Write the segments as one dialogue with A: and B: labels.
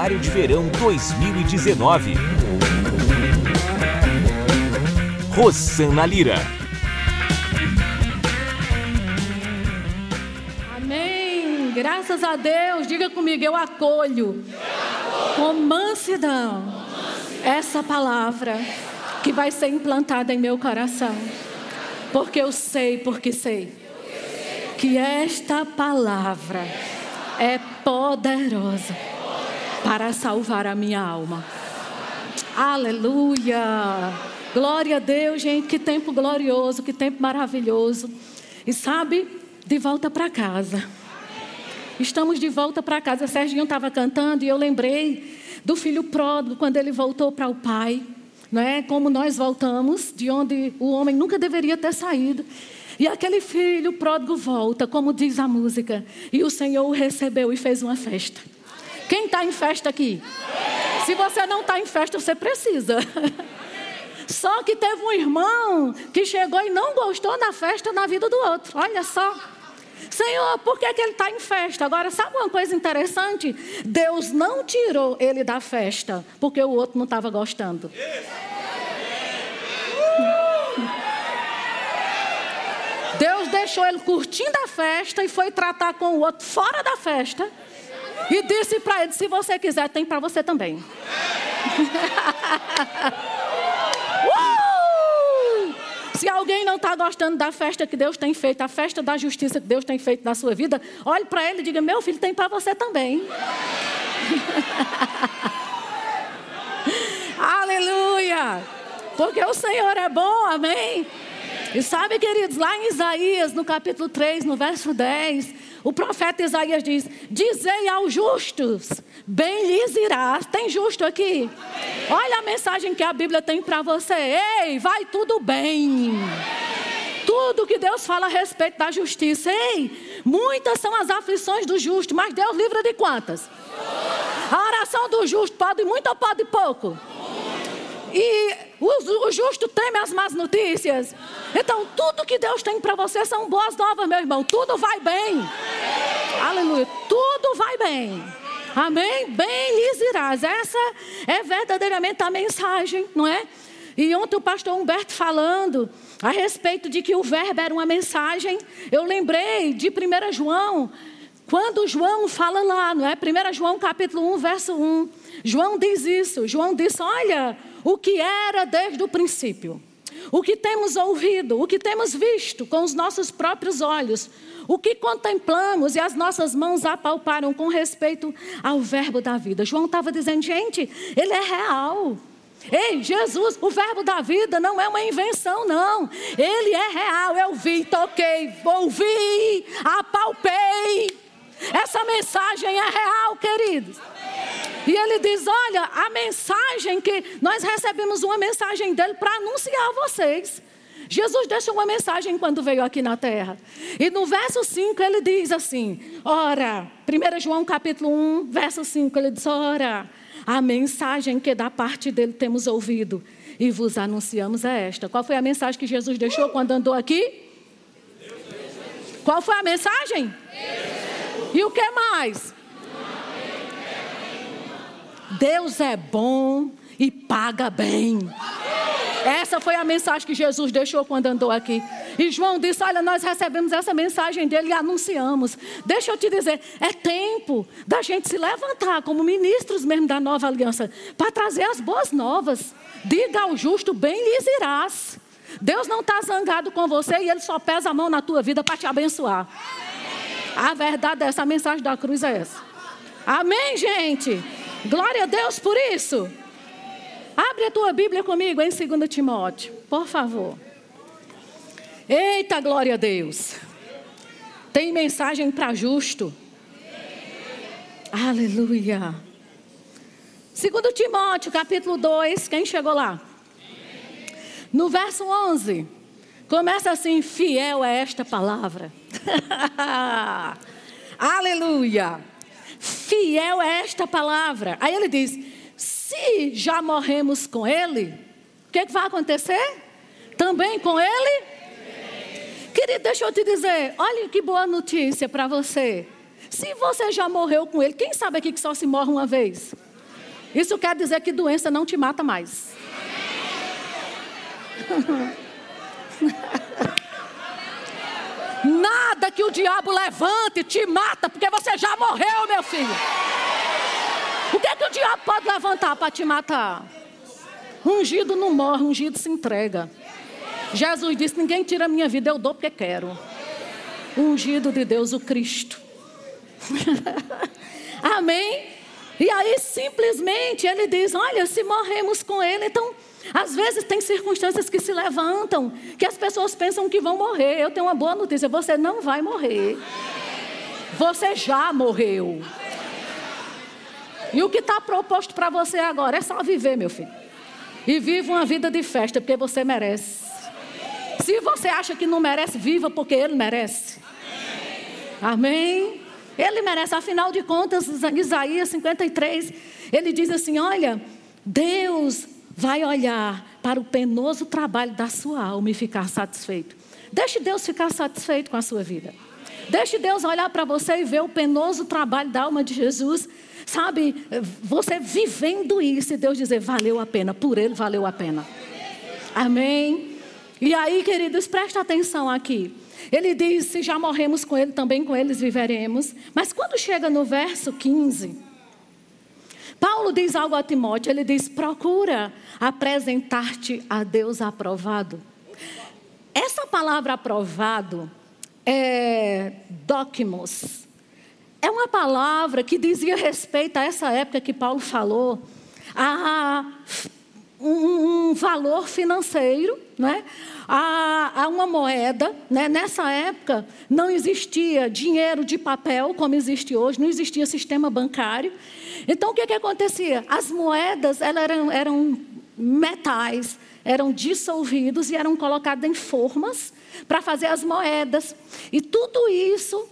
A: Seminário de Verão 2019. Rosana Lira.
B: Amém. Graças a Deus. Diga comigo, eu acolho, com mansidão essa palavra que vai ser implantada em meu coração. Porque eu sei, porque sei que esta palavra é poderosa para salvar a minha alma. Aleluia! Glória a Deus, gente, que tempo glorioso, que tempo maravilhoso. E sabe, de volta para casa. Estamos de volta para casa. Serginho estava cantando e eu lembrei do filho pródigo quando ele voltou para o pai. Não é? Como nós voltamos, de onde o homem nunca deveria ter saído. E aquele filho pródigo volta, como diz a música. E o Senhor o recebeu e fez uma festa. Quem está em festa aqui? Se você não está em festa, você precisa. Só que teve um irmão que chegou e não gostou da festa na vida do outro. Olha só. Senhor, por que, que ele está em festa? Agora, sabe uma coisa interessante? Deus não tirou ele da festa porque o outro não estava gostando. Deus deixou ele curtindo a festa e foi tratar com o outro fora da festa. E disse para ele: se você quiser, tem para você também. Se alguém não está gostando da festa que Deus tem feito, a festa da justiça que Deus tem feito na sua vida, olhe para ele e diga: Meu filho, tem para você também. Aleluia! Porque o Senhor é bom, amém? E sabe, queridos, lá em Isaías, no capítulo 3, no verso 10, o profeta Isaías diz: Dizei aos justos, bem lhes irás. Tem justo aqui? Olha a mensagem que a Bíblia tem para você. Ei, vai tudo bem. Tudo que Deus fala a respeito da justiça. Ei, muitas são as aflições do justo, mas Deus livra de quantas? A oração do justo pode muito ou pode pouco? E o, justo teme as más notícias. Então, tudo que Deus tem para você são boas novas, meu irmão. Tudo vai bem. Aleluia. Tudo vai bem. Amém? Bem lhes irás. Essa é verdadeiramente a mensagem, não é? E ontem o pastor Humberto falando a respeito de que o verbo era uma mensagem, eu lembrei de 1 João, quando João fala lá, não é? 1 João capítulo 1, verso 1. João diz isso. João diz: Olha, o que era desde o princípio, o que temos ouvido, o que temos visto com os nossos próprios olhos, o que contemplamos e as nossas mãos apalparam com respeito ao Verbo da vida. João estava dizendo, gente, ele é real. Ei, Jesus, o verbo da vida não é uma invenção, não. Ele é real. Eu vi, toquei, ouvi, apalpei. Essa mensagem é real, queridos. E ele diz: Olha, a mensagem que nós recebemos uma mensagem dele para anunciar a vocês. Jesus deixou uma mensagem quando veio aqui na terra. E no verso 5 ele diz assim: Ora, 1 João capítulo 1, verso 5, ele diz: Ora, a mensagem que da parte dele temos ouvido e vos anunciamos é esta. Qual foi a mensagem que Jesus deixou quando andou aqui? Qual foi a mensagem? E o que mais? Deus é bom e paga bem. Essa foi a mensagem que Jesus deixou quando andou aqui. E João disse: Olha, nós recebemos essa mensagem dele e anunciamos. Deixa eu te dizer, é tempo da gente se levantar como ministros mesmo da nova aliança para trazer as boas novas. Diga ao justo: bem lhes irás. Deus não está zangado com você e ele só pesa a mão na tua vida para te abençoar. A verdade é essa, a mensagem da cruz é essa. Amém, gente? Glória a Deus por isso. Abre a tua Bíblia comigo em 2 Timóteo, por favor. Eita, glória a Deus. Tem mensagem para justo. Aleluia. 2 Timóteo, capítulo 2, quem chegou lá? No verso 11, começa assim: fiel é esta palavra. Aleluia fiel é esta palavra. Aí ele diz: se já morremos com ele, o que, que vai acontecer? Também com ele? Querido, deixa eu te dizer, olha que boa notícia para você. Se você já morreu com ele, quem sabe aqui que só se morre uma vez? Isso quer dizer que doença não te mata mais. Nada que o diabo levante te mata, porque você já morreu, meu filho. O que, é que o diabo pode levantar para te matar? Ungido não morre, ungido se entrega. Jesus disse: Ninguém tira a minha vida, eu dou porque quero. Ungido de Deus, o Cristo. Amém? E aí simplesmente ele diz: Olha, se morremos com ele, então às vezes tem circunstâncias que se levantam, que as pessoas pensam que vão morrer. Eu tenho uma boa notícia: você não vai morrer. Você já morreu. E o que está proposto para você agora é só viver, meu filho. E viva uma vida de festa, porque você merece. Se você acha que não merece, viva porque ele merece. Amém? Ele merece, afinal de contas, Isaías 53, ele diz assim: Olha, Deus vai olhar para o penoso trabalho da sua alma e ficar satisfeito. Deixe Deus ficar satisfeito com a sua vida. Deixe Deus olhar para você e ver o penoso trabalho da alma de Jesus. Sabe, você vivendo isso e Deus dizer, valeu a pena, por Ele valeu a pena. Amém? E aí, queridos, presta atenção aqui. Ele diz: se já morremos com Ele, também com eles viveremos. Mas quando chega no verso 15, Paulo diz algo a Timóteo, ele diz: procura apresentar-te a Deus aprovado. Essa palavra aprovado é docmos. É uma palavra que dizia respeito a essa época que Paulo falou, a um, um valor financeiro, né? a, a uma moeda. Né? Nessa época não existia dinheiro de papel como existe hoje, não existia sistema bancário. Então o que, que acontecia? As moedas elas eram, eram metais, eram dissolvidos e eram colocados em formas para fazer as moedas. E tudo isso,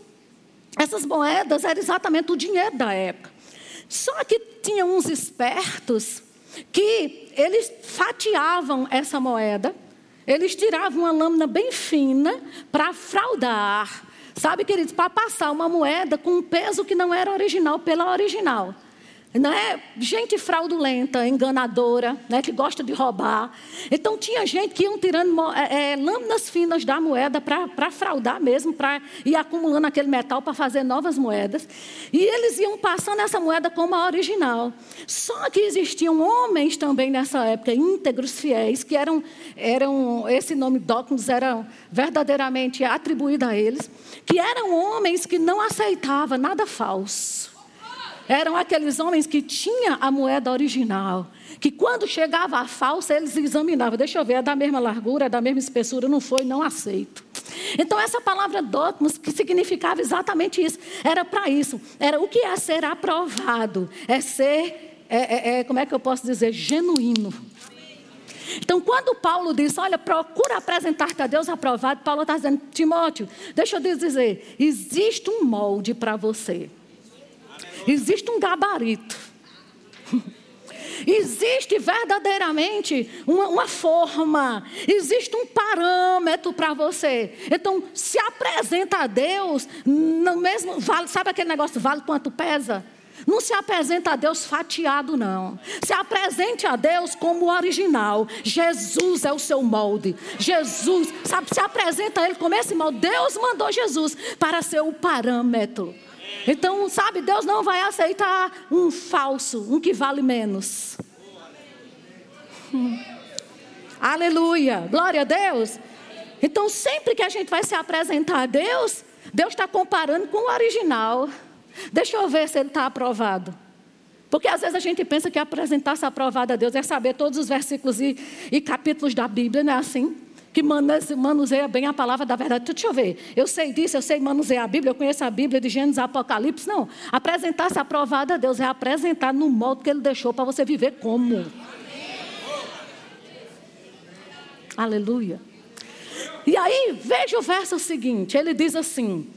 B: essas moedas, era exatamente o dinheiro da época. Só que tinha uns espertos que eles fatiavam essa moeda, eles tiravam uma lâmina bem fina para fraudar. Sabe, queridos, para passar uma moeda com um peso que não era original pela original. Não é gente fraudulenta, enganadora, né, que gosta de roubar. Então tinha gente que iam tirando é, é, lâminas finas da moeda para fraudar mesmo, para ir acumulando aquele metal para fazer novas moedas. E eles iam passando essa moeda como a original. Só que existiam homens também nessa época, íntegros, fiéis, que eram, eram esse nome Docmus era verdadeiramente atribuído a eles, que eram homens que não aceitavam nada falso eram aqueles homens que tinham a moeda original. Que quando chegava a falsa, eles examinavam. Deixa eu ver, é da mesma largura, é da mesma espessura. Não foi, não aceito. Então, essa palavra dogmas, que significava exatamente isso, era para isso. Era o que é ser aprovado. É ser, é, é, é, como é que eu posso dizer, genuíno. Então, quando Paulo diz, olha, procura apresentar-te a Deus aprovado, Paulo está dizendo, Timóteo, deixa eu dizer, existe um molde para você. Existe um gabarito. Existe verdadeiramente uma, uma, forma, existe um parâmetro para você. Então, se apresenta a Deus, no mesmo vale, sabe aquele negócio vale quanto pesa? Não se apresenta a Deus fatiado, não. Se apresente a Deus como o original. Jesus é o seu molde. Jesus, sabe, se apresenta a Ele como esse molde. Deus mandou Jesus para ser o parâmetro. Então, sabe, Deus não vai aceitar um falso, um que vale menos. Hum. Aleluia, glória a Deus. Então, sempre que a gente vai se apresentar a Deus, Deus está comparando com o original. Deixa eu ver se ele está aprovado. Porque às vezes a gente pensa que apresentar-se aprovado a Deus é saber todos os versículos e, e capítulos da Bíblia, não é assim? Que manuseia bem a palavra da verdade. Deixa eu ver, eu sei disso, eu sei manusear a Bíblia, eu conheço a Bíblia de Gênesis Apocalipse. Não, apresentar-se aprovado a Deus é apresentar no modo que Ele deixou para você viver como. Aleluia. E aí, veja o verso seguinte, ele diz assim,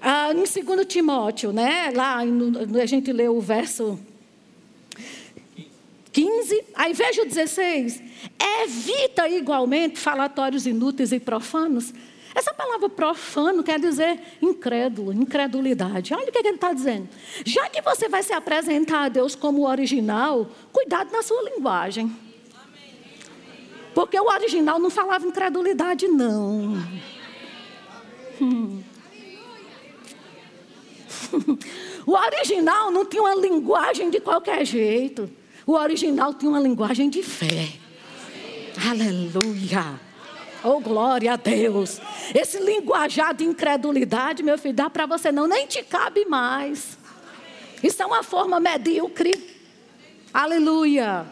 B: ah, em 2 Timóteo, né, lá a gente leu o verso 15, aí veja o 16. Evita igualmente falatórios inúteis e profanos. Essa palavra profano quer dizer incrédulo, incredulidade. Olha o que, ele está dizendo. Já que você vai se apresentar a Deus como o original, cuidado na sua linguagem. Porque o original não falava incredulidade, não. Hum. O original não tinha uma linguagem de qualquer jeito. O original tinha uma linguagem de fé. Aleluia. Oh, glória a Deus. Esse linguajar de incredulidade, meu filho, dá para você não, nem te cabe mais. Isso é uma forma medíocre. Aleluia.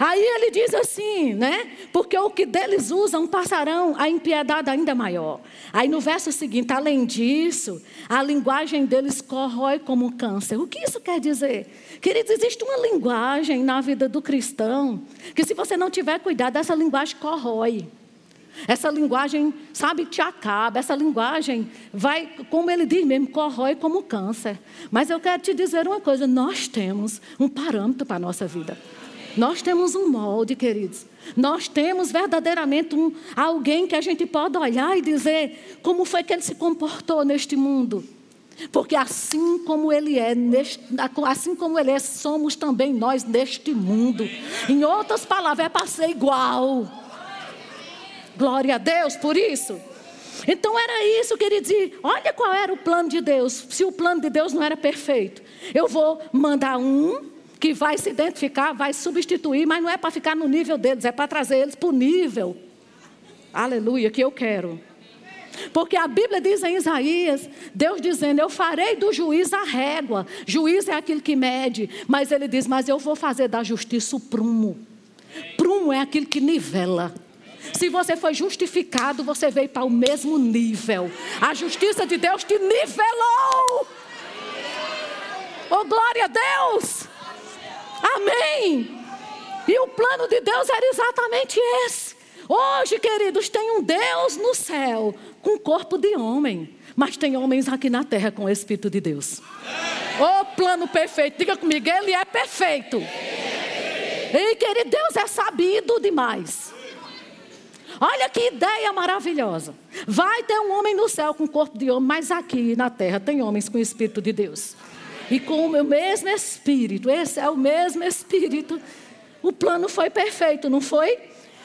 B: Aí ele diz assim, né? Porque o que deles usam passarão a impiedade ainda maior. Aí no verso seguinte, além disso, a linguagem deles corrói como câncer. O que isso quer dizer? Queridos, existe uma linguagem na vida do cristão que se você não tiver cuidado, essa linguagem corrói. Essa linguagem, sabe, te acaba. Essa linguagem vai, como ele diz mesmo, corrói como câncer. Mas eu quero te dizer uma coisa: nós temos um parâmetro para a nossa vida. Nós temos um molde, queridos. Nós temos verdadeiramente um, alguém que a gente pode olhar e dizer como foi que ele se comportou neste mundo. Porque assim como ele é, neste, assim como ele é, somos também nós neste mundo. Em outras palavras, é para ser igual. Glória a Deus por isso. Então era isso, queridos. E olha qual era o plano de Deus. Se o plano de Deus não era perfeito, eu vou mandar um que vai se identificar, vai substituir, mas não é para ficar no nível deles, é para trazer eles para o nível, aleluia, que eu quero. Porque a Bíblia diz em Isaías, Deus dizendo: Eu farei do juiz a régua. Juiz é aquilo que mede. Mas ele diz: Mas eu vou fazer da justiça o prumo. Prumo é aquilo que nivela. Se você foi justificado, você veio para o mesmo nível. A justiça de Deus te nivelou. Oh, glória a Deus! Amém. E o plano de Deus era exatamente esse. Hoje, queridos, tem um Deus no céu com corpo de homem, mas tem homens aqui na terra com o Espírito de Deus. O plano perfeito, diga comigo, ele é perfeito. E querido, Deus é sabido demais. Olha que ideia maravilhosa. Vai ter um homem no céu com corpo de homem, mas aqui na terra tem homens com o Espírito de Deus e com o meu mesmo espírito. Esse é o mesmo espírito. O plano foi perfeito, não foi?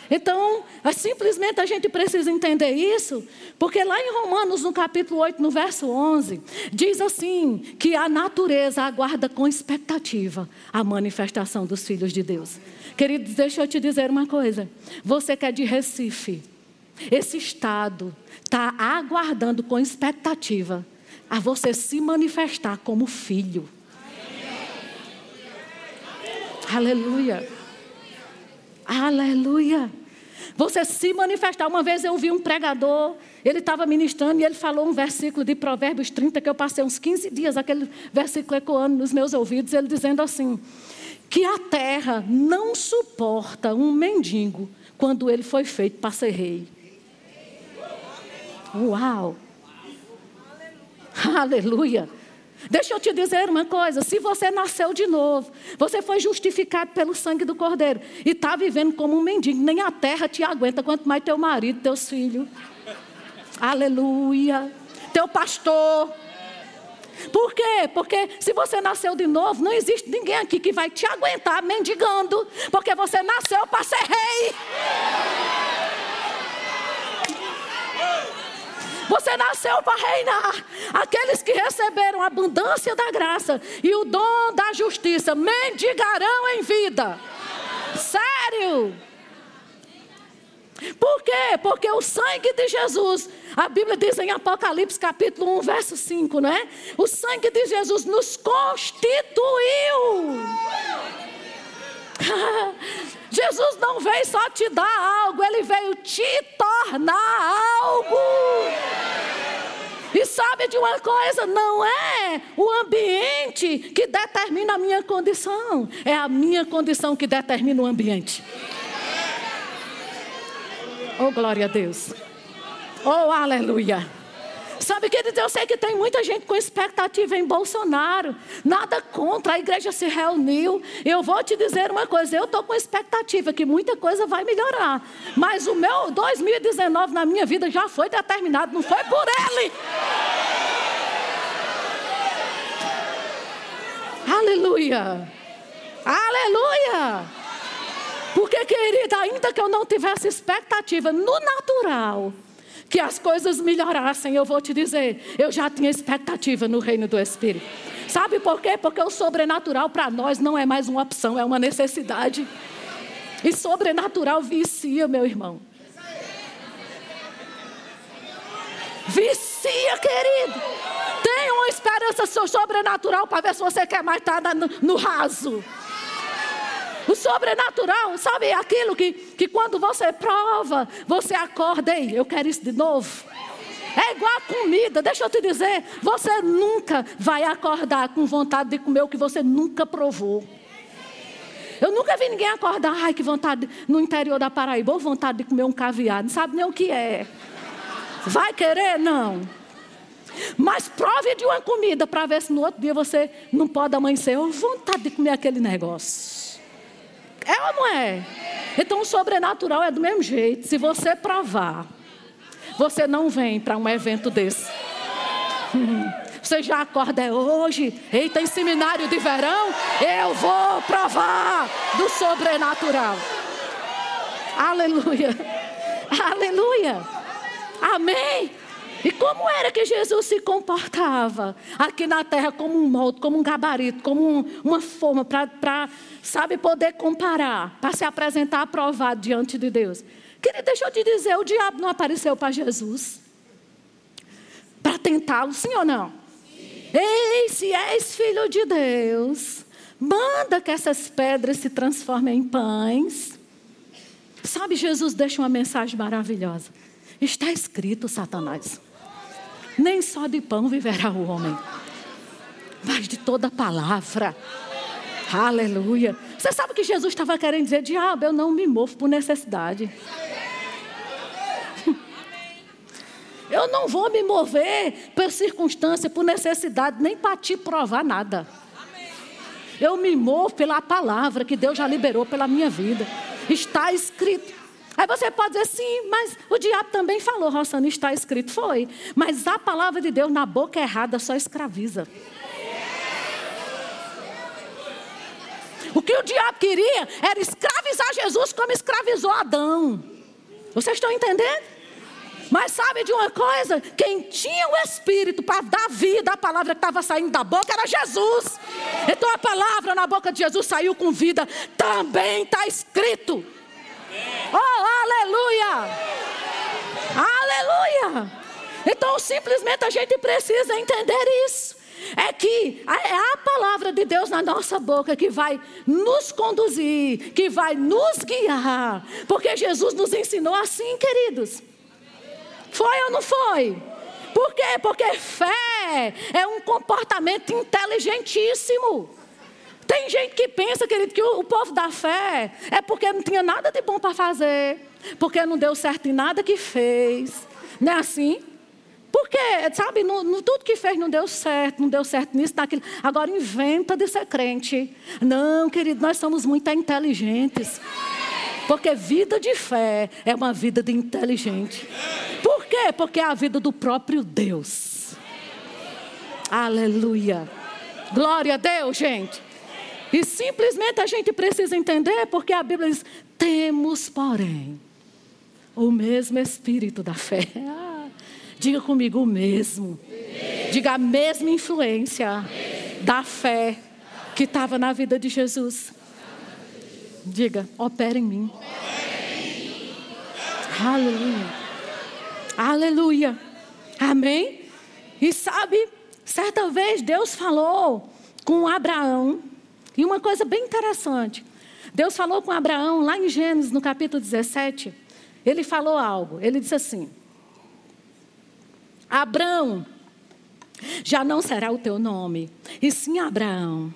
B: Então, é simplesmente a gente precisa entender isso, porque lá em Romanos, no capítulo 8, no verso 11, diz assim: que a natureza aguarda com expectativa a manifestação dos filhos de Deus. Queridos, deixa eu te dizer uma coisa. Você que é de Recife, esse estado está aguardando com expectativa a você se manifestar como filho. Aleluia. Aleluia. Você se manifestar. Uma vez eu vi um pregador, ele estava ministrando e ele falou um versículo de Provérbios 30, que eu passei uns 15 dias, aquele versículo ecoando nos meus ouvidos, ele dizendo assim: que a terra não suporta um mendigo quando ele foi feito para ser rei. Uau! Aleluia. Deixa eu te dizer uma coisa: se você nasceu de novo, você foi justificado pelo sangue do Cordeiro e está vivendo como um mendigo, nem a terra te aguenta, quanto mais teu marido, teus filhos. Aleluia. Teu pastor. Por quê? Porque se você nasceu de novo, não existe ninguém aqui que vai te aguentar mendigando, porque você nasceu para ser rei. Para reinar. Aqueles que receberam a abundância da graça e o dom da justiça mendigarão em vida. Sério? Por quê? Porque o sangue de Jesus, a Bíblia diz em Apocalipse capítulo 1, verso 5, não é? O sangue de Jesus nos constituiu. Jesus não veio só te dar algo, ele veio te tornar algo. E sabe de uma coisa? Não é o ambiente que determina a minha condição, é a minha condição que determina o ambiente. Oh, glória a Deus. Oh, aleluia. Sabe, queridos, eu sei que tem muita gente com expectativa em Bolsonaro. Nada contra, a igreja se reuniu. Eu vou te dizer uma coisa: eu estou com expectativa que muita coisa vai melhorar. Mas o meu 2019 na minha vida já foi determinado, não foi por ele. Aleluia! Aleluia! Porque, querida, ainda que eu não tivesse expectativa no natural, que as coisas melhorassem, eu vou te dizer, eu já tinha expectativa no reino do Espírito. Sabe por quê? Porque o sobrenatural para nós não é mais uma opção, é uma necessidade. E sobrenatural vicia, meu irmão. Vicia, querido. Tem uma esperança sobrenatural para ver se você quer mais estar no, no raso. O sobrenatural, sabe aquilo que, que quando você prova, você acorda, ei, eu quero isso de novo. É igual a comida, deixa eu te dizer, você nunca vai acordar com vontade de comer o que você nunca provou. Eu nunca vi ninguém acordar, ai que vontade, no interior da Paraíba, ou vontade de comer um caviar, não sabe nem o que é. Vai querer? Não. Mas prove de uma comida para ver se no outro dia você não pode amanhecer, ou vontade de comer aquele negócio. É ou não é? Então o sobrenatural é do mesmo jeito. Se você provar, você não vem para um evento desse. Você já acorda é hoje. Eita, em seminário de verão, eu vou provar do sobrenatural. Aleluia. Aleluia. Amém. E como era que Jesus se comportava aqui na terra como um molde, como um gabarito, como um, uma forma para, sabe, poder comparar, para se apresentar aprovado diante de Deus? Querido, deixa eu te dizer, o diabo não apareceu para Jesus para tentá-lo, sim ou não? Sim. Ei, se és filho de Deus, manda que essas pedras se transformem em pães. Sabe, Jesus deixa uma mensagem maravilhosa. Está escrito, Satanás. Nem só de pão viverá o homem, mas de toda palavra. Aleluia. Você sabe o que Jesus estava querendo dizer? Diabo, eu não me movo por necessidade. Eu não vou me mover por circunstância, por necessidade, nem para te provar nada. Eu me movo pela palavra que Deus já liberou pela minha vida. Está escrito. Aí você pode dizer, sim, mas o diabo também falou, Rossana, está escrito. Foi. Mas a palavra de Deus na boca errada só escraviza. O que o diabo queria era escravizar Jesus como escravizou Adão. Vocês estão entendendo? Mas sabe de uma coisa? Quem tinha o Espírito para dar vida à palavra que estava saindo da boca era Jesus. Então a palavra na boca de Jesus saiu com vida. Também está escrito. Oh, aleluia! Aleluia! Então, simplesmente a gente precisa entender isso. É que é a palavra de Deus na nossa boca que vai nos conduzir, que vai nos guiar. Porque Jesus nos ensinou assim, queridos. Foi ou não foi? Por quê? Porque fé é um comportamento inteligentíssimo. Tem gente que pensa, querido, que o, povo da fé é porque não tinha nada de bom para fazer, porque não deu certo em nada que fez. Não é assim? Porque, sabe, no, no, tudo que fez não deu certo, não deu certo nisso, naquilo. Agora inventa de ser crente. Não, querido, nós somos muito inteligentes. Porque vida de fé é uma vida de inteligente. Por quê? Porque é a vida do próprio Deus. Aleluia. Glória a Deus, gente. E simplesmente a gente precisa entender, porque a Bíblia diz: temos, porém, o mesmo espírito da fé. Ah, diga comigo o mesmo. Diga a mesma influência da fé que estava na vida de Jesus. Diga, opera em mim. Aleluia. Aleluia. Amém? E sabe, certa vez Deus falou com Abraão e uma coisa bem interessante. Deus falou com Abraão lá em Gênesis, no capítulo 17. Ele falou algo. Ele disse assim: Abraão, já não será o teu nome, e sim Abraão,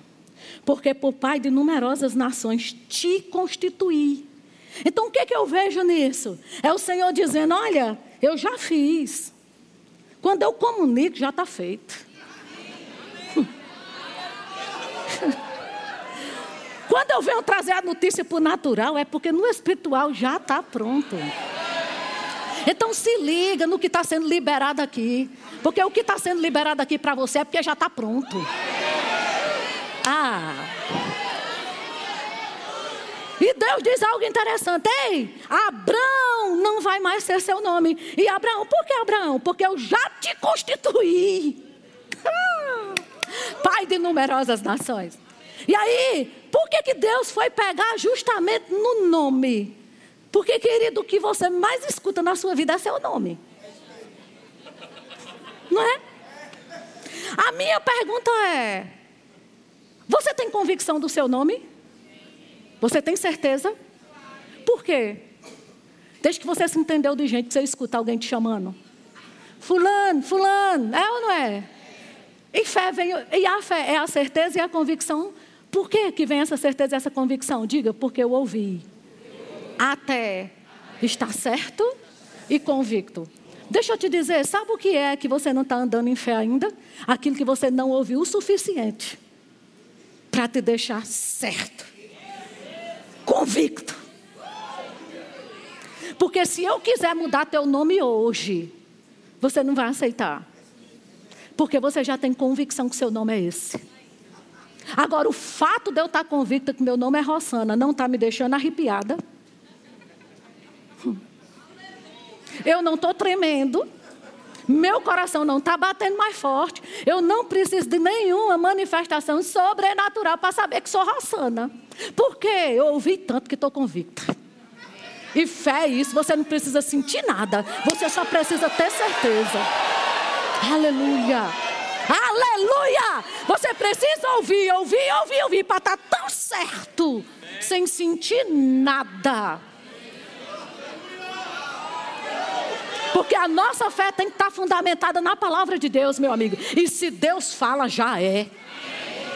B: porque por pai de numerosas nações te constituí. Então o que, que eu vejo nisso? É o Senhor dizendo: Olha, eu já fiz. Quando eu comunico, já está feito. Quando eu venho trazer a notícia para o natural, é porque no espiritual já está pronto. Então se liga no que está sendo liberado aqui. Porque o que está sendo liberado aqui para você é porque já está pronto. Ah. E Deus diz algo interessante: Ei, Abraão não vai mais ser seu nome. E Abraão, por que Abraão? Porque eu já te constituí. Pai de numerosas nações. E aí, por que, que Deus foi pegar justamente no nome? Porque, querido, o que você mais escuta na sua vida é seu nome. Não é? A minha pergunta é: você tem convicção do seu nome? Você tem certeza? Por quê? Desde que você se entendeu de gente você escuta alguém te chamando. Fulano, fulano, é ou não é? E, fé vem, e a fé é a certeza e a convicção. Por que, que vem essa certeza e essa convicção? Diga, porque eu ouvi. Até estar certo e convicto. Deixa eu te dizer, sabe o que é que você não está andando em fé ainda? Aquilo que você não ouviu o suficiente para te deixar certo convicto. Porque se eu quiser mudar teu nome hoje, você não vai aceitar. Porque você já tem convicção que seu nome é esse. Agora, o fato de eu estar convicta que meu nome é Rossana não está me deixando arrepiada. Eu não estou tremendo. Meu coração não está batendo mais forte. Eu não preciso de nenhuma manifestação sobrenatural para saber que sou Rossana. Por quê? Eu ouvi tanto que estou convicta. E fé é isso, você não precisa sentir nada. Você só precisa ter certeza. Aleluia. Aleluia! Você precisa ouvir, ouvir, ouvir, ouvir para estar tá tão certo, sem sentir nada. Porque a nossa fé tem que estar fundamentada na palavra de Deus, meu amigo. E se Deus fala, já é.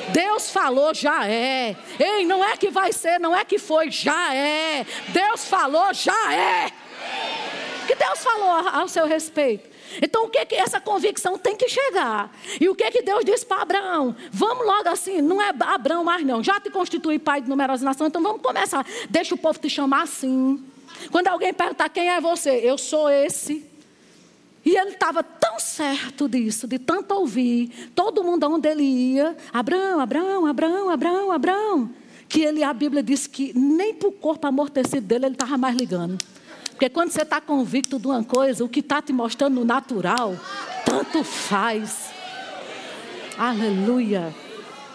B: Deus falou, já é. Ei, não é que vai ser, não é que foi, já é. Deus falou, já é. O que Deus falou ao seu respeito? Então o que que essa convicção tem que chegar? E o que que Deus disse para Abraão? Vamos logo assim, não é Abraão mais não. Já te constitui pai de numerosas nações, então vamos começar. Deixa o povo te chamar assim. Quando alguém perguntar quem é você, eu sou esse. E ele estava tão certo disso, de tanto ouvir, todo mundo onde ele ia, Abraão, Abraão, Abraão, Abraão, Abraão, que ele, a Bíblia diz que nem para o corpo amortecido dele ele estava mais ligando. Porque quando você está convicto de uma coisa, o que está te mostrando no natural, tanto faz. Aleluia,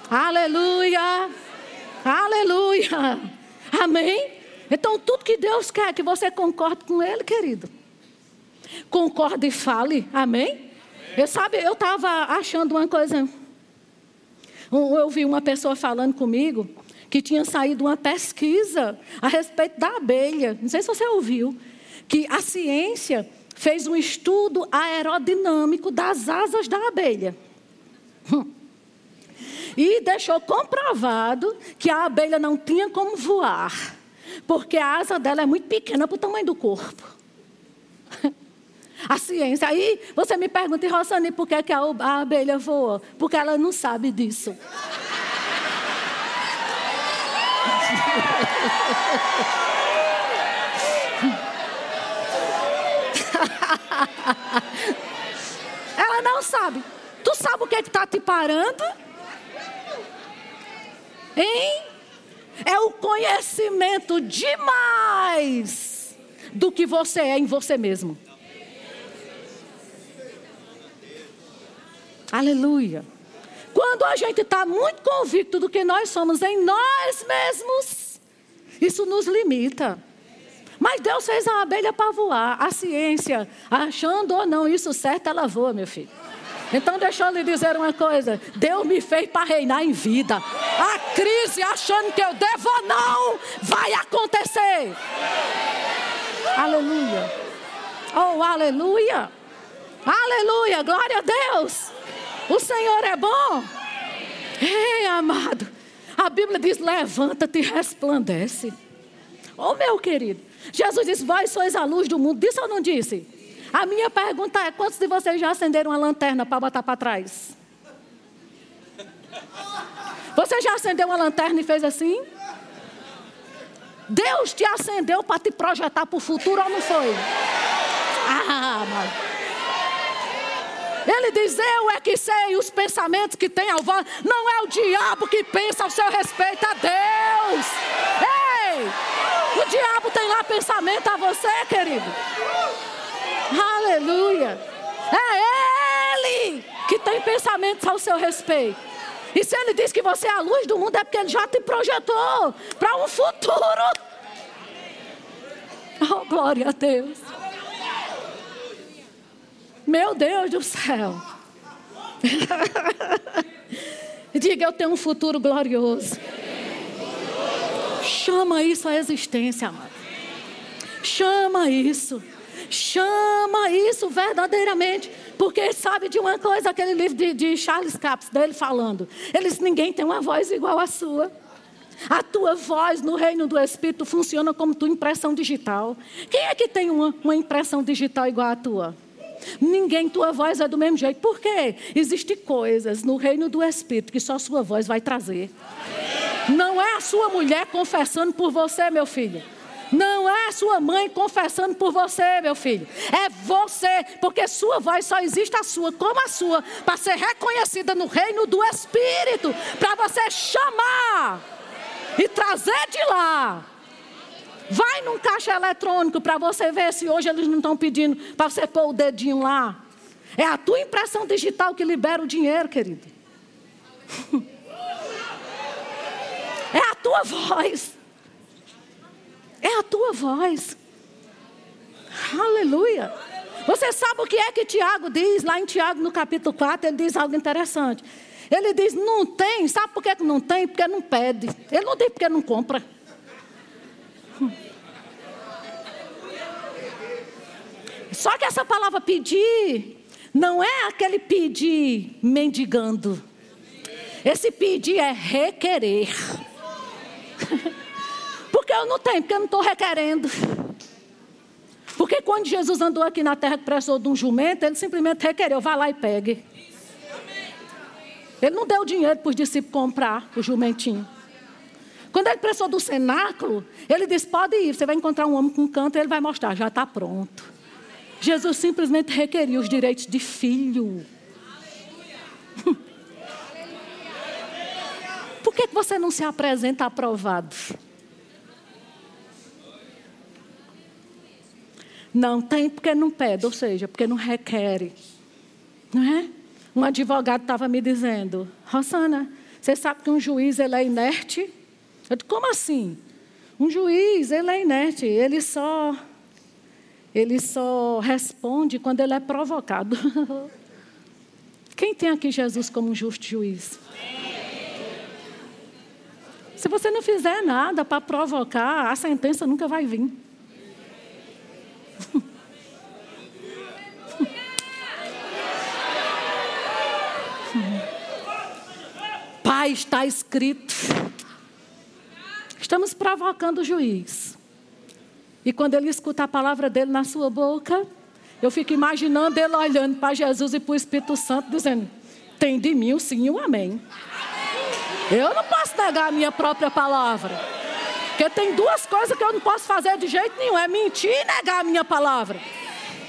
B: aleluia, aleluia, amém? Então tudo que Deus quer que você concorde com Ele, querido. Concorde e fale. Amém? Eu sabe, eu estava achando uma coisa. Eu vi uma pessoa falando comigo que tinha saído uma pesquisa a respeito da abelha. Não sei se você ouviu. Que a ciência fez um estudo aerodinâmico das asas da abelha. E deixou comprovado que a abelha não tinha como voar, porque a asa dela é muito pequena para o tamanho do corpo. a ciência. Aí você me pergunta, e Rossani, por que, que a, a abelha voa? Porque ela não sabe disso. ela não sabe. Tu sabe o que é está te parando? Hein? É o conhecimento demais do que você é em você mesmo. Aleluia. Quando a gente está muito convicto do que nós somos em nós mesmos, isso nos limita. Mas Deus fez a abelha para voar. A ciência, achando ou não isso certo, ela voa, meu filho. Então, deixa eu lhe dizer uma coisa: Deus me fez para reinar em vida. A crise achando que eu devo ou não, vai acontecer. Aleluia. Oh, aleluia. Aleluia. Glória a Deus. O Senhor é bom. Ei, amado. A Bíblia diz: levanta-te e resplandece. Oh, meu querido. Jesus disse: Vós sois a luz do mundo. Disse ou não disse? A minha pergunta é: quantos de vocês já acenderam uma lanterna para botar para trás? Você já acendeu uma lanterna e fez assim? Deus te acendeu para te projetar para o futuro ou não foi? Ah, mano. Ele diz: Eu é que sei os pensamentos que tem ao vosso. Não é o diabo que pensa ao seu respeito, a Deus. Ei! O diabo tem lá pensamento a você, querido. Aleluia. É Ele que tem pensamentos ao seu respeito. E se Ele diz que você é a luz do mundo, é porque Ele já te projetou para um futuro. Oh, glória a Deus. Meu Deus do céu. Diga, eu tenho um futuro glorioso. Chama isso à existência, amado. Chama isso. Chama isso verdadeiramente. Porque sabe de uma coisa, aquele livro de, de Charles Capps, dele falando. Ele disse, ninguém tem uma voz igual à sua. A tua voz no reino do Espírito funciona como tua impressão digital. Quem é que tem uma, uma impressão digital igual à tua? Ninguém, tua voz é do mesmo jeito. Por quê? Existem coisas no reino do Espírito que só sua voz vai trazer. Não é a sua mulher confessando por você, meu filho. Não é a sua mãe confessando por você, meu filho. É você, porque sua voz só existe a sua, como a sua, para ser reconhecida no reino do Espírito, para você chamar e trazer de lá Vai num caixa eletrônico para você ver se hoje eles não estão pedindo para você pôr o dedinho lá. É a tua impressão digital que libera o dinheiro, querido. É a tua voz. É a tua voz. Aleluia. Você sabe o que é que Tiago diz lá em Tiago no capítulo 4? Ele diz algo interessante. Ele diz: não tem, sabe por que não tem? Porque não pede. Ele não diz porque não compra. Só que essa palavra pedir não é aquele pedir mendigando. Esse pedir é requerer. Porque eu não tenho, porque eu não estou requerendo. Porque quando Jesus andou aqui na terra que precisou de um jumento, ele simplesmente requereu, vá lá e pegue. Ele não deu dinheiro para os discípulos comprar o jumentinho. Quando ele precisou do cenáculo, ele disse: pode ir, você vai encontrar um homem com canto e ele vai mostrar, já está pronto. Jesus simplesmente requeria os direitos de filho. Por que você não se apresenta aprovado? Não tem porque não pede, ou seja, porque não requer. Não é? Um advogado estava me dizendo, Rosana, você sabe que um juiz ele é inerte? Eu disse, como assim? Um juiz, ele é inerte, ele só ele só responde quando ele é provocado. Quem tem aqui Jesus como um justo juiz? Se você não fizer nada para provocar, a sentença nunca vai vir. Pai, está escrito. Estamos provocando o juiz. E quando ele escuta a palavra dele na sua boca, eu fico imaginando ele olhando para Jesus e para o Espírito Santo, dizendo: Tem de mim o sim e amém. Eu não posso negar a minha própria palavra. Porque tem duas coisas que eu não posso fazer de jeito nenhum: é mentir e negar a minha palavra.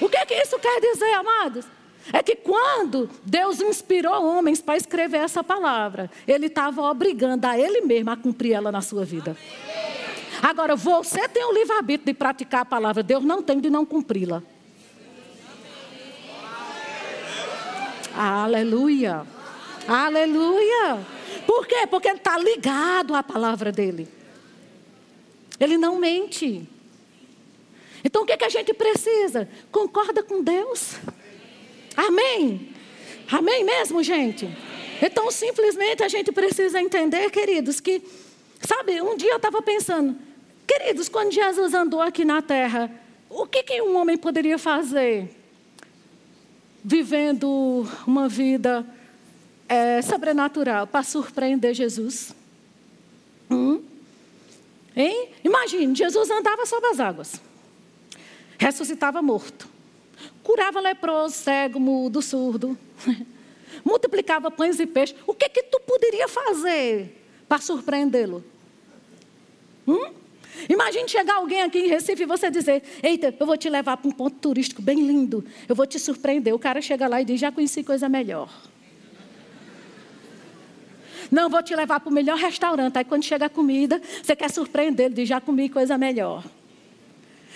B: O que, que isso quer dizer, amados? É que quando Deus inspirou homens para escrever essa palavra, Ele estava obrigando a Ele mesmo a cumprir ela na sua vida. Agora, você tem o livre-arbítrio de praticar a palavra, Deus não tem de não cumpri-la. Aleluia. Aleluia. Por quê? Porque ele está ligado à palavra dele. Ele não mente. Então o que, é que a gente precisa? Concorda com Deus. Amém. Amém mesmo, gente? Então simplesmente a gente precisa entender, queridos, que, sabe, um dia eu estava pensando, Queridos, quando Jesus andou aqui na terra, o que, que um homem poderia fazer? Vivendo uma vida é, sobrenatural para surpreender Jesus? Hum? Hein? Imagine, Jesus andava sobre as águas, ressuscitava morto, curava leproso, cego, mudo, surdo, multiplicava pães e peixes. O que que tu poderia fazer para surpreendê-lo? Hum? Imagine chegar alguém aqui em Recife e você dizer: Eita, eu vou te levar para um ponto turístico bem lindo, eu vou te surpreender. O cara chega lá e diz: Já conheci coisa melhor. Não, vou te levar para o melhor restaurante. Aí quando chega a comida, você quer surpreender, ele diz: Já comi coisa melhor.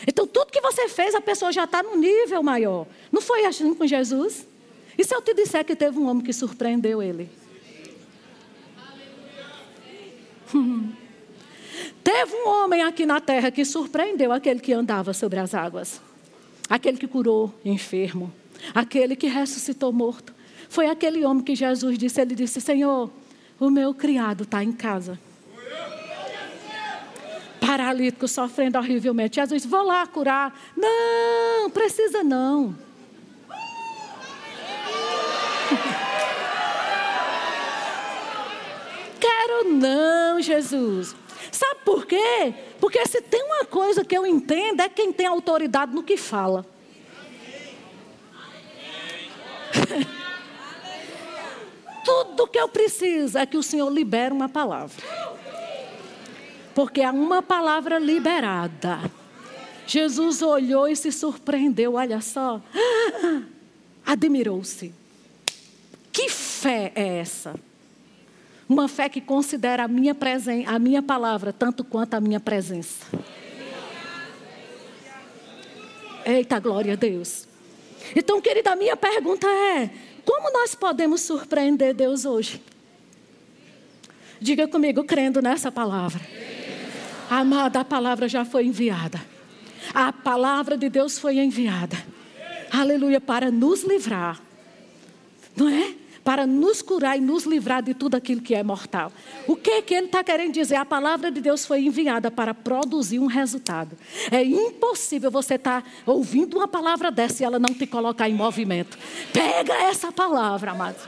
B: Então tudo que você fez, a pessoa já está no nível maior. Não foi assim com Jesus? E se eu te disser que teve um homem que surpreendeu ele? Teve um homem aqui na terra que surpreendeu aquele que andava sobre as águas, aquele que curou enfermo, aquele que ressuscitou morto. Foi aquele homem que Jesus disse: Ele disse, Senhor, o meu criado está em casa. Paralítico, sofrendo horrivelmente. Jesus disse: Vou lá curar. Não, precisa não. Quero não, Jesus. Sabe por quê? Porque se tem uma coisa que eu entendo é quem tem autoridade no que fala. Tudo que eu preciso é que o Senhor libere uma palavra. Porque há uma palavra liberada. Jesus olhou e se surpreendeu, olha só. Admirou-se. Que fé é essa? Uma fé que considera a minha, presen a minha palavra tanto quanto a minha presença. Eita, glória a Deus. Então, querida, a minha pergunta é: como nós podemos surpreender Deus hoje? Diga comigo, crendo nessa palavra. Amada, a palavra já foi enviada. A palavra de Deus foi enviada. Aleluia, para nos livrar. Não é? para nos curar e nos livrar de tudo aquilo que é mortal. O que, que ele está querendo dizer? A palavra de Deus foi enviada para produzir um resultado. É impossível você estar tá ouvindo uma palavra dessa e ela não te colocar em movimento. Pega essa palavra, amados.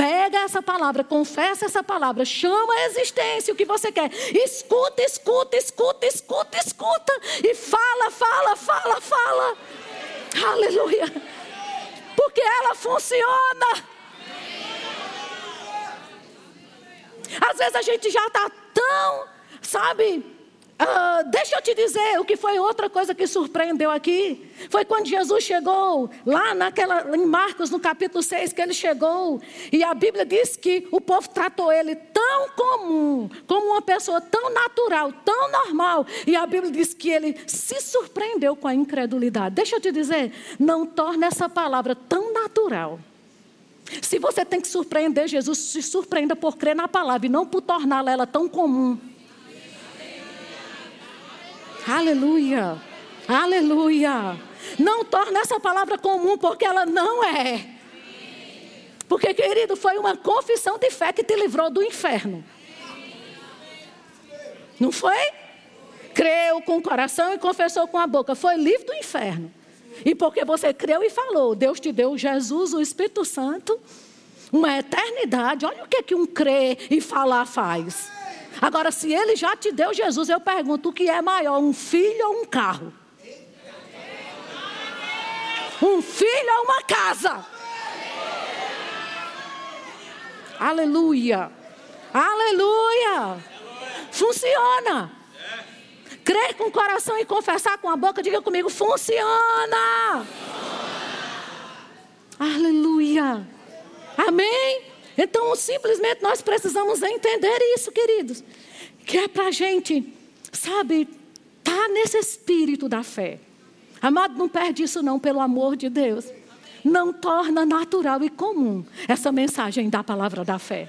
B: Pega essa palavra, confessa essa palavra, chama a existência o que você quer. Escuta, escuta, escuta, escuta, escuta. E fala, fala, fala, fala. Aleluia. Porque ela funciona. Às vezes a gente já está tão, sabe? Uh, deixa eu te dizer o que foi outra coisa que surpreendeu aqui. Foi quando Jesus chegou, lá naquela, em Marcos, no capítulo 6, que ele chegou. E a Bíblia diz que o povo tratou ele tão comum, como uma pessoa tão natural, tão normal. E a Bíblia diz que ele se surpreendeu com a incredulidade. Deixa eu te dizer, não torne essa palavra tão natural se você tem que surpreender Jesus, se surpreenda por crer na palavra e não por torná-la tão comum. Aleluia. Aleluia. Não torne essa palavra comum porque ela não é. Porque, querido, foi uma confissão de fé que te livrou do inferno. Não foi? Creu com o coração e confessou com a boca. Foi livre do inferno. E porque você creu e falou, Deus te deu Jesus, o Espírito Santo, uma eternidade. Olha o que, que um crer e falar faz. Agora, se ele já te deu Jesus, eu pergunto: o que é maior, um filho ou um carro? Um filho ou uma casa? Aleluia! Aleluia! Funciona! Crer com o coração e confessar com a boca, diga comigo, funciona. Aleluia. Amém? Então, simplesmente nós precisamos entender isso, queridos. Que é para a gente, sabe, tá nesse espírito da fé. Amado, não perde isso não, pelo amor de Deus. Não torna natural e comum essa mensagem da palavra da fé.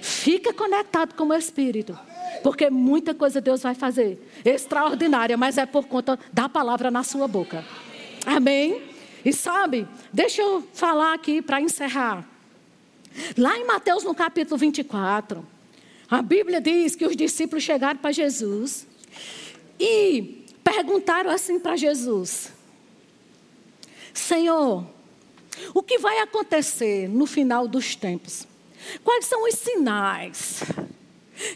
B: Fica conectado com o Espírito. Porque muita coisa Deus vai fazer. Extraordinária, mas é por conta da palavra na sua boca. Amém? E sabe, deixa eu falar aqui para encerrar. Lá em Mateus, no capítulo 24, a Bíblia diz que os discípulos chegaram para Jesus e perguntaram assim para Jesus: Senhor, o que vai acontecer no final dos tempos? Quais são os sinais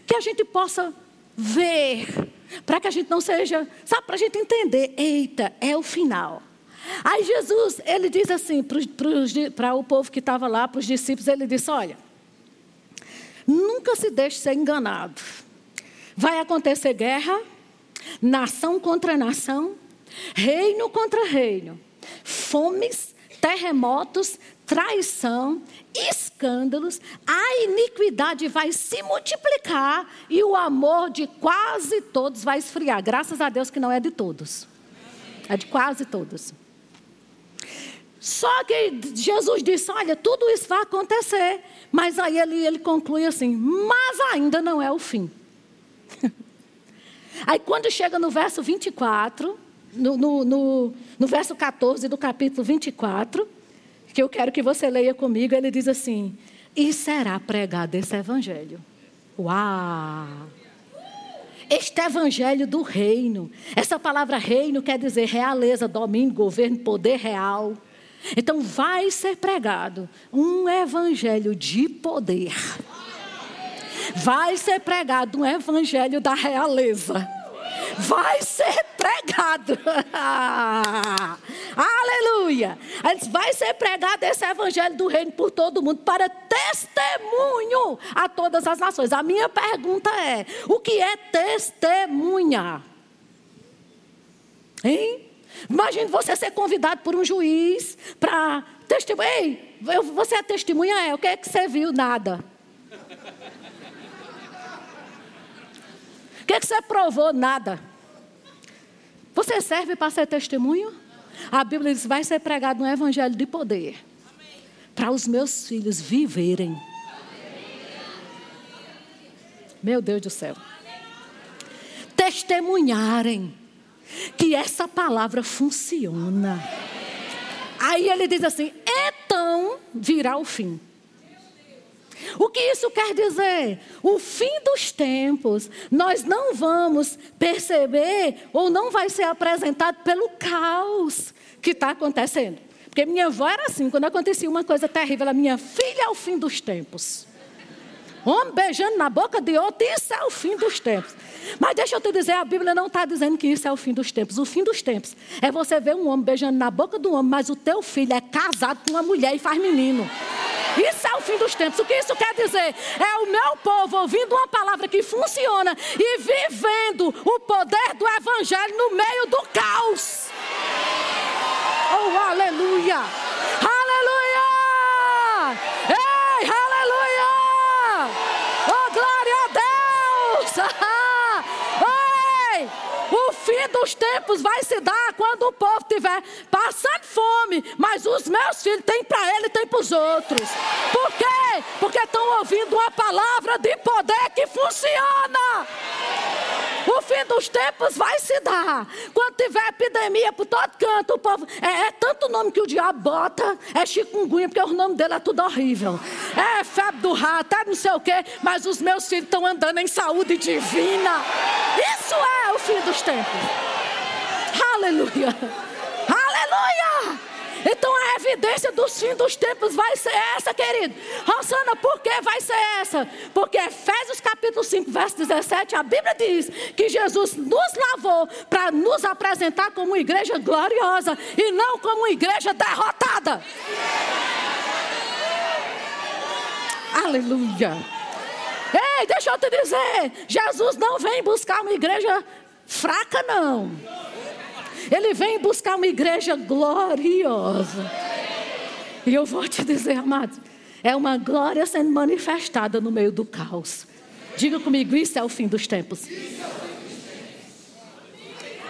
B: que a gente possa ver, para que a gente não seja, sabe, para a gente entender, eita, é o final. Aí Jesus, ele diz assim para o povo que estava lá, para os discípulos, ele disse: Olha, nunca se deixe ser enganado. Vai acontecer guerra, nação contra nação, reino contra reino, fomes, terremotos, traição, escândalos, a iniquidade vai se multiplicar e o amor de quase todos vai esfriar. Graças a Deus que não é de todos, é de quase todos. Só que Jesus disse: Olha, tudo isso vai acontecer. Mas aí ele, ele conclui assim: Mas ainda não é o fim. aí quando chega no verso 24, no, no, no, no verso 14 do capítulo 24, que eu quero que você leia comigo, ele diz assim: E será pregado esse evangelho. Uau! Este evangelho do reino. Essa palavra reino quer dizer realeza, domínio, governo, poder real. Então vai ser pregado um evangelho de poder. Vai ser pregado um evangelho da realeza. Vai ser pregado. Aleluia. Vai ser pregado esse evangelho do reino por todo mundo para testemunho a todas as nações. A minha pergunta é: o que é testemunhar? Hein? Imagine você ser convidado por um juiz para testemunhar. Ei, você é testemunha? É, o que é que você viu? Nada. O que, é que você provou? Nada. Você serve para ser testemunho? A Bíblia diz: vai ser pregado um evangelho de poder. Para os meus filhos viverem. Meu Deus do céu. Testemunharem que essa palavra funciona. Aí ele diz assim: então virá o fim. O que isso quer dizer? O fim dos tempos, nós não vamos perceber ou não vai ser apresentado pelo caos que está acontecendo. Porque minha avó era assim, quando acontecia uma coisa terrível, ela, minha filha é o fim dos tempos. Homem beijando na boca de outro, isso é o fim dos tempos. Mas deixa eu te dizer, a Bíblia não está dizendo que isso é o fim dos tempos. O fim dos tempos é você ver um homem beijando na boca do homem, mas o teu filho é casado com uma mulher e faz menino. Isso é o fim dos tempos. O que isso quer dizer? É o meu povo ouvindo uma palavra que funciona e vivendo o poder do Evangelho no meio do caos. Oh, aleluia! Ei, aleluia! Oh, glória a Deus! Ei, o fim dos tempos vai se dar quando o povo estiver passando fome, mas os meus filhos têm para ele e têm para os outros. Por quê? Porque estão ouvindo uma palavra de poder que funciona. O fim dos tempos vai se dar. Quando tiver epidemia por todo canto, o povo. É, é tanto nome que o diabo bota. É chikungunya, porque o nome dele é tudo horrível. É febre do rato, é não sei o quê. Mas os meus filhos estão andando em saúde divina. Isso é o fim dos tempos. Aleluia. Aleluia. Então a evidência dos fins dos tempos vai ser essa, querido. Rosana, por que vai ser essa? Porque Efésios capítulo 5, verso 17, a Bíblia diz que Jesus nos lavou para nos apresentar como uma igreja gloriosa e não como uma igreja derrotada. Aleluia. Ei, deixa eu te dizer, Jesus não vem buscar uma igreja fraca, não. Ele vem buscar uma igreja gloriosa. E eu vou te dizer, amados, é uma glória sendo manifestada no meio do caos. Diga comigo, isso é o fim dos tempos.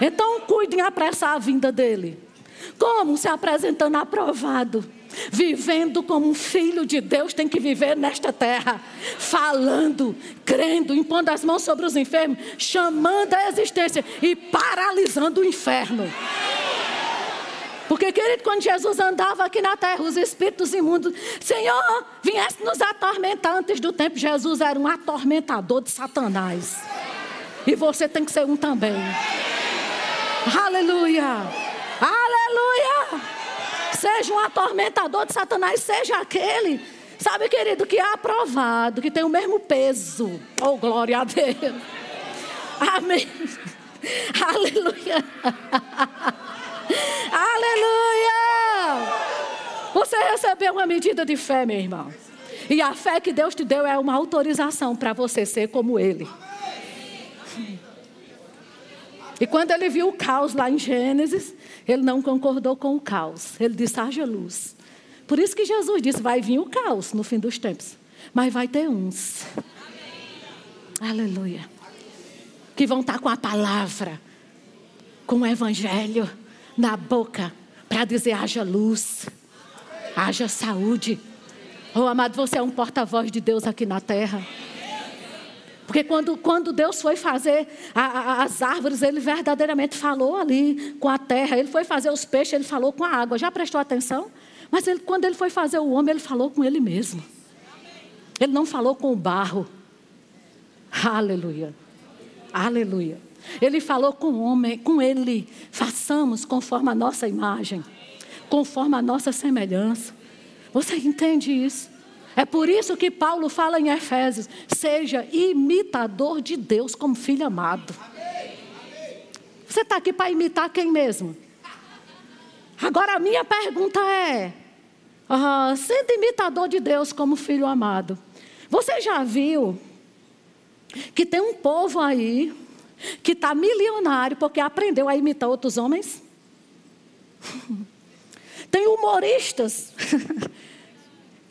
B: Então cuidem apressar a vinda dele. Como? Se apresentando aprovado vivendo como um filho de Deus tem que viver nesta terra, falando, crendo, impondo as mãos sobre os enfermos, chamando a existência e paralisando o inferno. Porque, querido, quando Jesus andava aqui na terra, os espíritos imundos, Senhor, viesse nos atormentar antes do tempo. Jesus era um atormentador de Satanás. E você tem que ser um também. Aleluia! Aleluia! Seja um atormentador de Satanás, seja aquele, sabe, querido, que é aprovado, que tem o mesmo peso. Oh, glória a Deus. Amém. Aleluia. Aleluia. Você recebeu uma medida de fé, meu irmão. E a fé que Deus te deu é uma autorização para você ser como Ele. E quando ele viu o caos lá em Gênesis, ele não concordou com o caos. Ele disse: haja luz. Por isso que Jesus disse: vai vir o caos no fim dos tempos. Mas vai ter uns. Amém. Aleluia. Que vão estar com a palavra, com o evangelho na boca, para dizer: haja luz, haja saúde. Oh, amado, você é um porta-voz de Deus aqui na terra. Porque quando, quando Deus foi fazer a, a, as árvores, Ele verdadeiramente falou ali com a terra. Ele foi fazer os peixes, Ele falou com a água. Já prestou atenção? Mas ele, quando Ele foi fazer o homem, Ele falou com Ele mesmo. Ele não falou com o barro. Aleluia. Aleluia. Ele falou com o homem, com Ele. Façamos conforme a nossa imagem, conforme a nossa semelhança. Você entende isso? É por isso que Paulo fala em Efésios: seja imitador de Deus como filho amado. Você está aqui para imitar quem mesmo? Agora a minha pergunta é: uh, sendo imitador de Deus como filho amado, você já viu que tem um povo aí que está milionário porque aprendeu a imitar outros homens? tem humoristas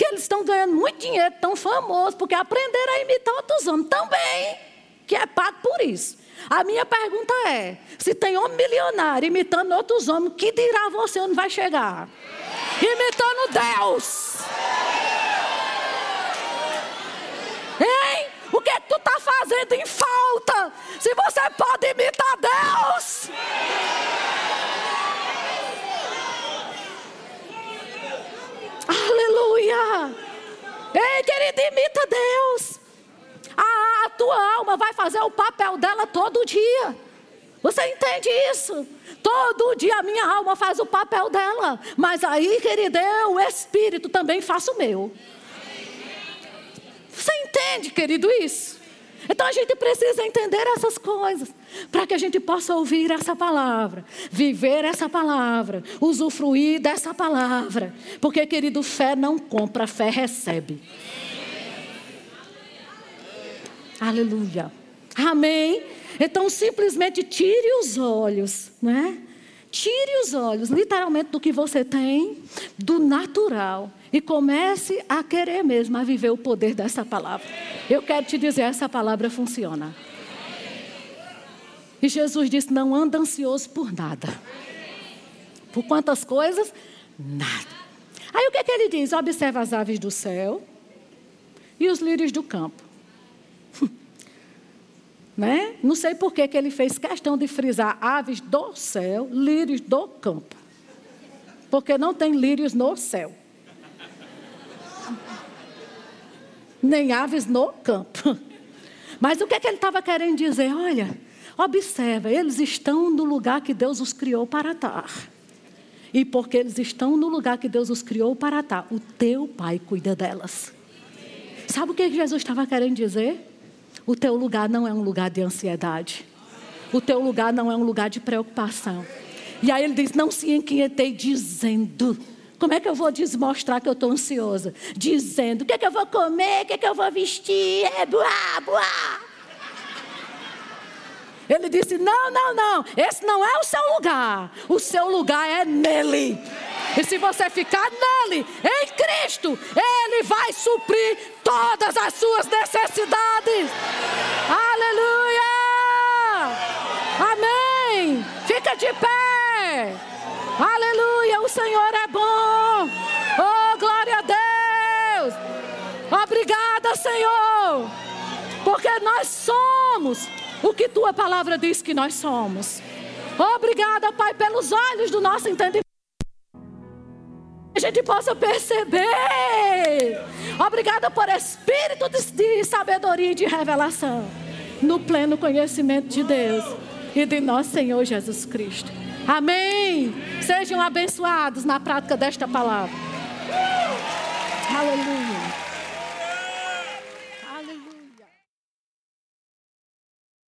B: que eles estão ganhando muito dinheiro, tão famosos, porque aprenderam a imitar outros homens também, que é pago por isso. A minha pergunta é: se tem homem milionário imitando outros homens, que dirá você onde vai chegar? Imitando Deus. Hein? O que, é que tu está fazendo em falta? Se você pode imitar Deus. Aleluia! Ei, querido, imita Deus. A, a tua alma vai fazer o papel dela todo dia. Você entende isso? Todo dia a minha alma faz o papel dela. Mas aí, querido, eu, o Espírito, também faço o meu. Você entende, querido, isso? Então a gente precisa entender essas coisas para que a gente possa ouvir essa palavra, viver essa palavra, usufruir dessa palavra. Porque, querido, fé não compra, fé recebe. Aleluia. Amém. Então simplesmente tire os olhos, né? Tire os olhos, literalmente, do que você tem, do natural, e comece a querer mesmo, a viver o poder dessa palavra. Eu quero te dizer, essa palavra funciona. E Jesus disse: não anda ansioso por nada. Por quantas coisas? Nada. Aí o que, é que ele diz? Observa as aves do céu e os lírios do campo. Né? Não sei por que, que ele fez questão de frisar aves do céu, lírios do campo. Porque não tem lírios no céu. Nem aves no campo. Mas o que, que ele estava querendo dizer? Olha, observa, eles estão no lugar que Deus os criou para estar. E porque eles estão no lugar que Deus os criou para estar, o teu pai cuida delas. Sabe o que Jesus estava querendo dizer? O teu lugar não é um lugar de ansiedade. O teu lugar não é um lugar de preocupação. E aí ele diz: Não se inquietei dizendo. Como é que eu vou desmostrar que eu estou ansiosa? Dizendo: O que é que eu vou comer? O que é que eu vou vestir? É boa, boa. Ele disse: Não, não, não. Esse não é o seu lugar. O seu lugar é nele. E se você ficar nele, em Cristo, Ele vai suprir todas as suas necessidades. Aleluia! Amém! Fica de pé. Aleluia! O Senhor é bom. Oh, glória a Deus! Obrigada, Senhor, porque nós somos o que tua palavra diz que nós somos. Obrigada, Pai, pelos olhos do nosso entendimento a gente possa perceber. Obrigada por espírito de, sabedoria e de revelação, no pleno conhecimento de Deus e de nosso Senhor Jesus Cristo. Amém. Sejam abençoados na prática desta palavra. Aleluia.